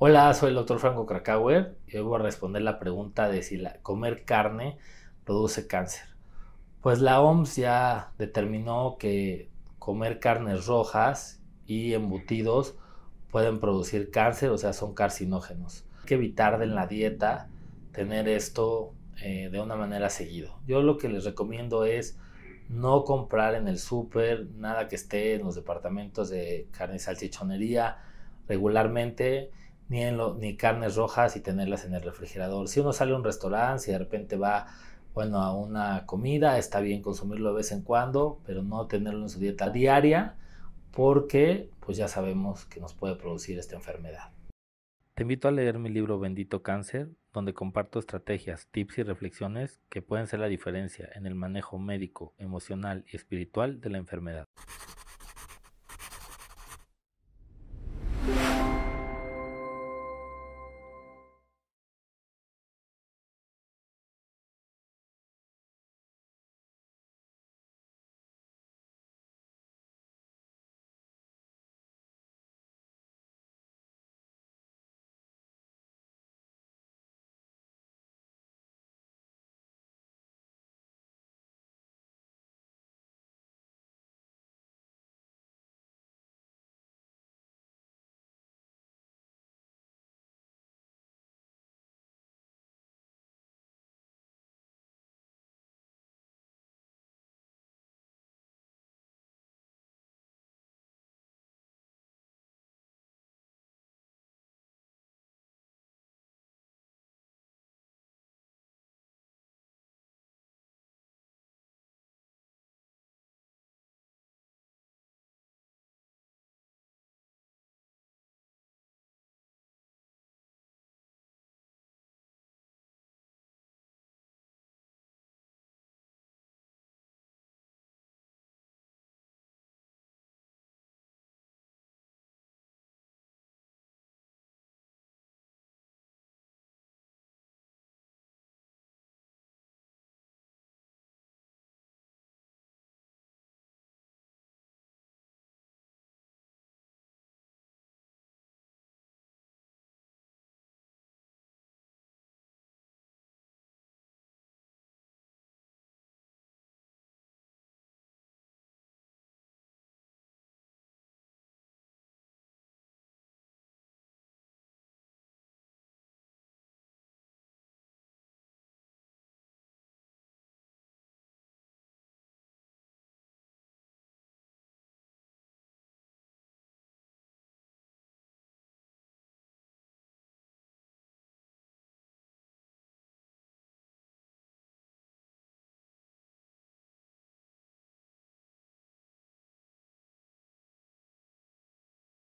Hola, soy el doctor Franco Krakauer y hoy voy a responder la pregunta de si comer carne produce cáncer. Pues la OMS ya determinó que comer carnes rojas y embutidos pueden producir cáncer, o sea, son carcinógenos. Hay que evitar en la dieta tener esto eh, de una manera seguido. Yo lo que les recomiendo es no comprar en el súper nada que esté en los departamentos de carne y salchichonería regularmente ni, en ni carnes rojas y tenerlas en el refrigerador. Si uno sale a un restaurante, si de repente va bueno, a una comida, está bien consumirlo de vez en cuando, pero no tenerlo en su dieta diaria porque pues ya sabemos que nos puede producir esta enfermedad. Te invito a leer mi libro Bendito Cáncer, donde comparto estrategias, tips y reflexiones que pueden ser la diferencia en el manejo médico, emocional y espiritual de la enfermedad.